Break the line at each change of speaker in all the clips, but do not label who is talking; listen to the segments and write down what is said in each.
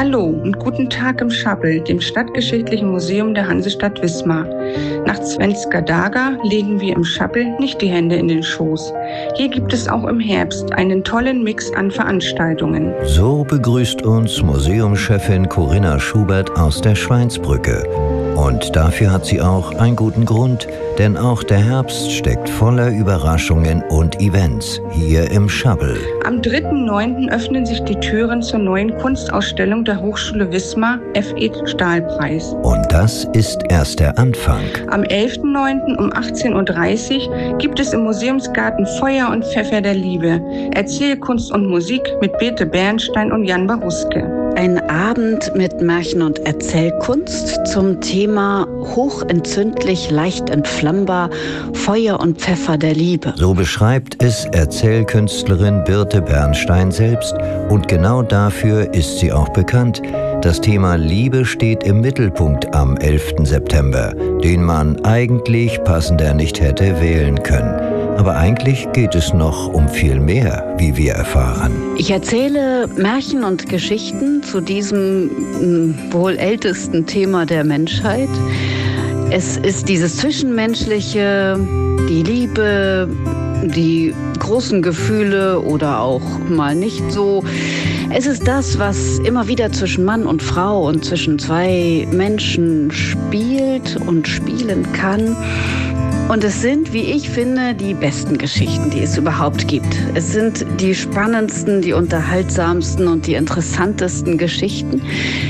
Hallo und guten Tag im Schappel, dem Stadtgeschichtlichen Museum der Hansestadt Wismar. Nach Svenska Daga legen wir im Schappel nicht die Hände in den Schoß. Hier gibt es auch im Herbst einen tollen Mix an Veranstaltungen.
So begrüßt uns Museumschefin Corinna Schubert aus der Schweinsbrücke. Und dafür hat sie auch einen guten Grund, denn auch der Herbst steckt voller Überraschungen und Events hier im Schabbel.
Am 3.9. öffnen sich die Türen zur neuen Kunstausstellung der Hochschule Wismar F.E. Stahlpreis.
Und das ist erst der Anfang.
Am 11.9. um 18.30 Uhr gibt es im Museumsgarten Feuer und Pfeffer der Liebe, Erzählkunst und Musik mit Bete Bernstein und Jan Baruske.
Ein Abend mit Märchen und Erzählkunst zum Thema hochentzündlich, leicht entflammbar, Feuer und Pfeffer der Liebe.
So beschreibt es Erzählkünstlerin Birte Bernstein selbst und genau dafür ist sie auch bekannt. Das Thema Liebe steht im Mittelpunkt am 11. September, den man eigentlich passender nicht hätte wählen können. Aber eigentlich geht es noch um viel mehr, wie wir erfahren.
Ich erzähle Märchen und Geschichten zu diesem mm, wohl ältesten Thema der Menschheit. Es ist dieses Zwischenmenschliche, die Liebe, die großen Gefühle oder auch mal nicht so. Es ist das, was immer wieder zwischen Mann und Frau und zwischen zwei Menschen spielt und spielen kann. Und es sind, wie ich finde, die besten Geschichten, die es überhaupt gibt. Es sind die spannendsten, die unterhaltsamsten und die interessantesten Geschichten.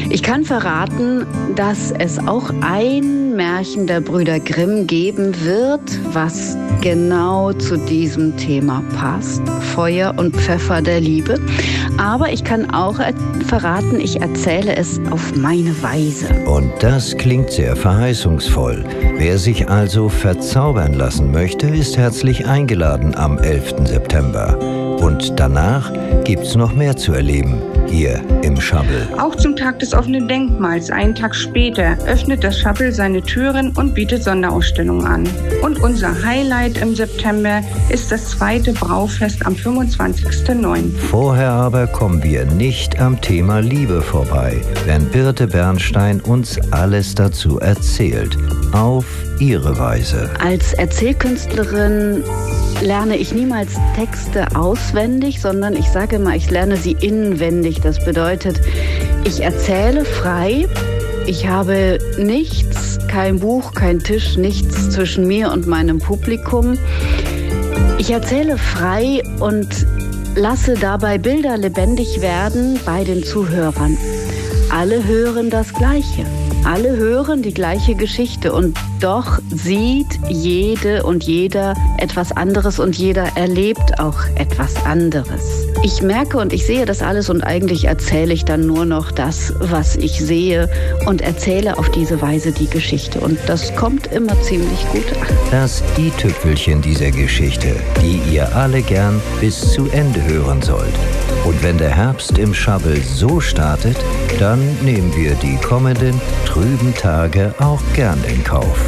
Ich kann verraten, dass es auch ein Märchen der Brüder Grimm geben wird, was genau zu diesem Thema passt. Feuer und Pfeffer der Liebe. Aber ich kann auch verraten, ich erzähle es auf meine Weise.
Und das klingt sehr verheißungsvoll. Wer sich also verzaubern lassen möchte, ist herzlich eingeladen am 11. September. Und danach gibt's noch mehr zu erleben hier im Schabbel.
Auch zum Tag des offenen Denkmals, einen Tag später, öffnet das Schabbel seine Türen und bietet Sonderausstellungen an. Und unser Highlight im September ist das zweite Braufest am 25.09.
Vorher aber kommen wir nicht am Thema Liebe vorbei, wenn Birte Bernstein uns alles dazu erzählt. Auf ihre Weise.
Als Erzählkünstlerin lerne ich niemals Texte auswendig, sondern ich sage immer, ich lerne sie inwendig. Das bedeutet, ich erzähle frei. Ich habe nichts, kein Buch, kein Tisch, nichts zwischen mir und meinem Publikum. Ich erzähle frei und lasse dabei Bilder lebendig werden bei den Zuhörern. Alle hören das Gleiche. Alle hören die gleiche Geschichte und doch sieht jede und jeder etwas anderes und jeder erlebt auch etwas anderes. Ich merke und ich sehe das alles und eigentlich erzähle ich dann nur noch das, was ich sehe und erzähle auf diese Weise die Geschichte. Und das kommt immer ziemlich gut an.
Das i-Tüpfelchen dieser Geschichte, die ihr alle gern bis zu Ende hören sollt. Und wenn der Herbst im Schabbel so startet, dann nehmen wir die kommenden trüben Tage auch gern in Kauf.